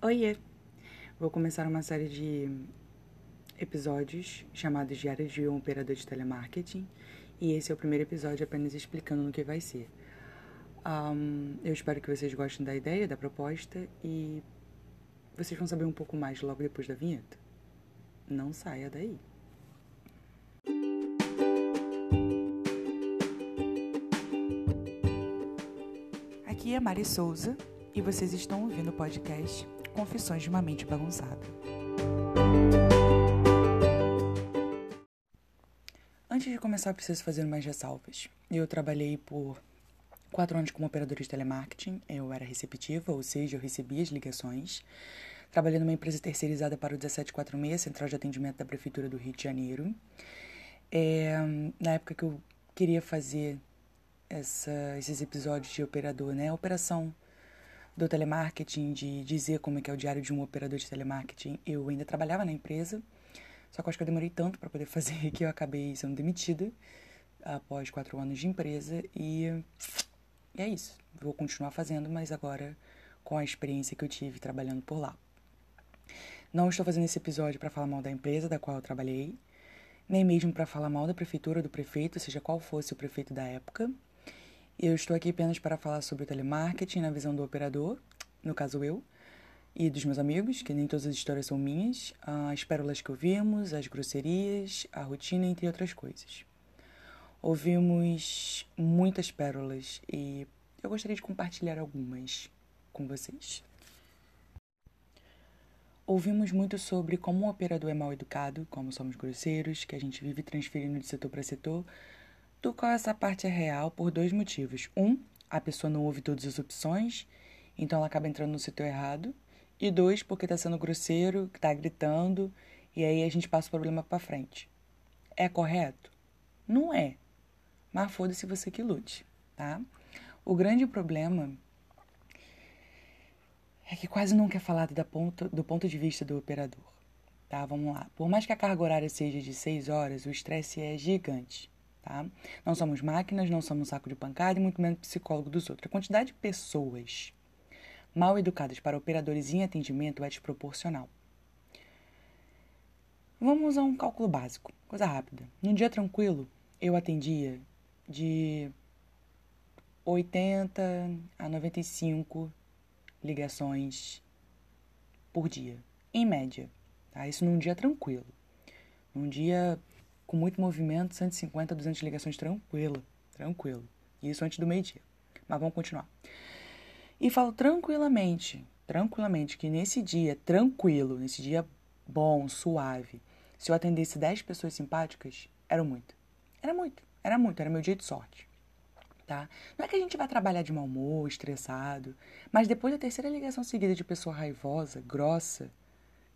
Oiê! Vou começar uma série de episódios chamados Diários de um Operador de Telemarketing e esse é o primeiro episódio apenas explicando no que vai ser. Um, eu espero que vocês gostem da ideia, da proposta e vocês vão saber um pouco mais logo depois da vinheta. Não saia daí! Aqui é Mari Souza e vocês estão ouvindo o podcast Confissões de uma Mente Bagunçada. Antes de começar, preciso fazer umas ressalvas. Eu trabalhei por quatro anos como operadora de telemarketing. Eu era receptiva, ou seja, eu recebia as ligações. Trabalhei numa empresa terceirizada para o 1746, Central de Atendimento da Prefeitura do Rio de Janeiro. É, na época que eu queria fazer essa, esses episódios de operador, né? Operação do telemarketing, de dizer como é que é o diário de um operador de telemarketing, eu ainda trabalhava na empresa, só que eu acho que eu demorei tanto para poder fazer que eu acabei sendo demitida após quatro anos de empresa e é isso. Vou continuar fazendo, mas agora com a experiência que eu tive trabalhando por lá. Não estou fazendo esse episódio para falar mal da empresa da qual eu trabalhei, nem mesmo para falar mal da prefeitura, do prefeito, seja qual fosse o prefeito da época. Eu estou aqui apenas para falar sobre o telemarketing na visão do operador, no caso eu, e dos meus amigos, que nem todas as histórias são minhas, as pérolas que ouvimos, as grosserias, a rotina, entre outras coisas. Ouvimos muitas pérolas e eu gostaria de compartilhar algumas com vocês. Ouvimos muito sobre como um operador é mal educado, como somos grosseiros, que a gente vive transferindo de setor para setor, do qual essa parte é real por dois motivos. Um, a pessoa não ouve todas as opções, então ela acaba entrando no setor errado. E dois, porque está sendo grosseiro, está gritando, e aí a gente passa o problema para frente. É correto? Não é. Mas foda-se você que lute, tá? O grande problema é que quase nunca é falado da ponto, do ponto de vista do operador. Tá, vamos lá. Por mais que a carga horária seja de 6 horas, o estresse é gigante. Tá? Não somos máquinas, não somos saco de pancada e muito menos psicólogo dos outros. A quantidade de pessoas mal educadas para operadores em atendimento é desproporcional. Vamos a um cálculo básico, coisa rápida. Num dia tranquilo, eu atendia de 80 a 95 ligações por dia, em média. Tá? Isso num dia tranquilo. Num dia com muito movimento, 150, 200 ligações tranquilo, tranquilo. Isso antes do meio-dia. Mas vamos continuar. E falo tranquilamente, tranquilamente, que nesse dia tranquilo, nesse dia bom, suave, se eu atendesse 10 pessoas simpáticas, era muito. Era muito, era muito, era meu dia de sorte. Tá? Não é que a gente vai trabalhar de mau humor, estressado, mas depois da terceira ligação seguida de pessoa raivosa, grossa,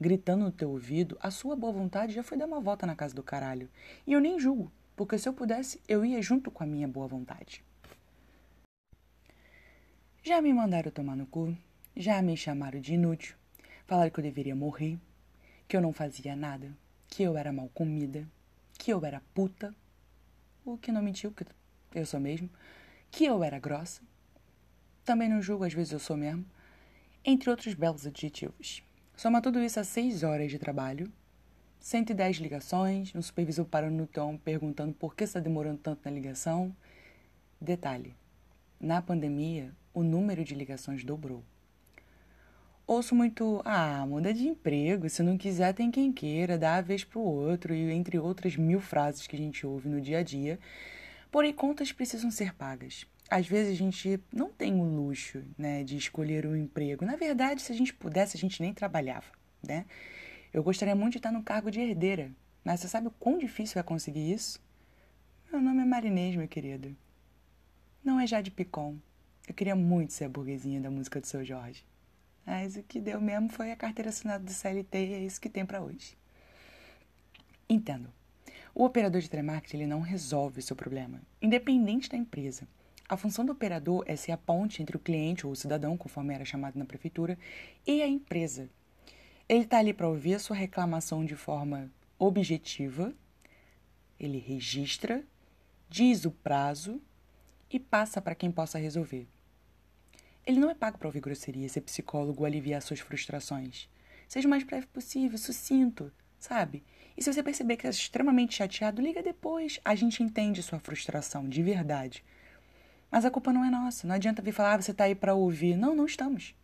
gritando no teu ouvido, a sua boa vontade já foi dar uma volta na casa do caralho. E eu nem julgo, porque se eu pudesse, eu ia junto com a minha boa vontade. Já me mandaram tomar no cu, já me chamaram de inútil, falaram que eu deveria morrer, que eu não fazia nada, que eu era mal comida, que eu era puta, o que não mentiu, que eu sou mesmo, que eu era grossa. Também não julgo, às vezes eu sou mesmo, entre outros belos adjetivos. Soma tudo isso a 6 horas de trabalho, 110 ligações, um supervisor parando no tom perguntando por que está demorando tanto na ligação. Detalhe: na pandemia, o número de ligações dobrou. Ouço muito, ah, muda de emprego, se não quiser tem quem queira, dá a vez para o outro, e entre outras mil frases que a gente ouve no dia a dia. Porém, contas precisam ser pagas às vezes a gente não tem o luxo, né, de escolher um emprego. Na verdade, se a gente pudesse, a gente nem trabalhava, né? Eu gostaria muito de estar no cargo de herdeira, mas você sabe o quão difícil é conseguir isso? Meu nome é Marinês, meu querido. Não é Jade Picon. Eu queria muito ser a burguesinha da música do seu Jorge. Mas o que deu mesmo foi a carteira assinada do CLT e é isso que tem para hoje. Entendo. O operador de telemarketing ele não resolve o seu problema, independente da empresa. A função do operador é ser a ponte entre o cliente ou o cidadão, conforme era chamado na prefeitura, e a empresa. Ele está ali para ouvir a sua reclamação de forma objetiva, ele registra, diz o prazo e passa para quem possa resolver. Ele não é pago para ouvir grosseria, ser psicólogo aliviar suas frustrações. Seja o mais breve possível, sucinto, sabe? E se você perceber que está extremamente chateado, liga depois. A gente entende sua frustração, de verdade. Mas a culpa não é nossa. Não adianta vir falar, ah, você está aí para ouvir. Não, não estamos.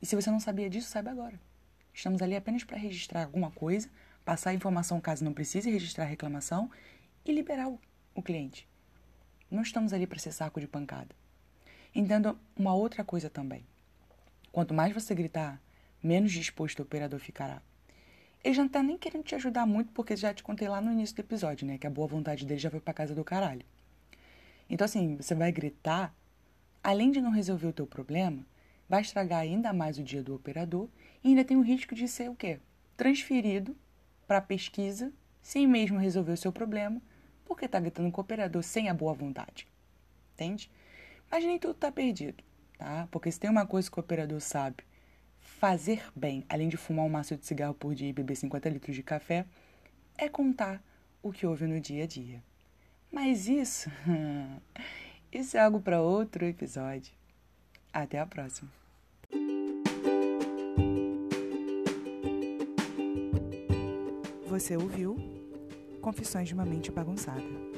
E se você não sabia disso, saiba agora. Estamos ali apenas para registrar alguma coisa, passar a informação caso não precise registrar a reclamação e liberar o, cliente. Não estamos ali para ser saco de pancada. Entenda uma outra coisa também. Quanto mais você gritar, menos disposto o operador ficará. Ele já não tá nem querendo te ajudar muito, porque já te contei lá no início do episódio, né? Que a boa vontade dele já foi pra casa do caralho. Então, assim, você vai gritar, além de não resolver o teu problema, vai estragar ainda mais o dia do operador e ainda tem o risco de ser o quê? Transferido para pesquisa, sem mesmo resolver o seu problema, porque está gritando com o operador sem a boa vontade. Entende? Mas nem tudo está perdido, tá? Porque se tem uma coisa que o operador sabe fazer bem, além de fumar um maço de cigarro por dia e beber 50 litros de café, é contar o que houve no dia a dia. Mas isso, isso é algo para outro episódio. Até a próxima. Você ouviu Confissões de uma Mente Bagunçada.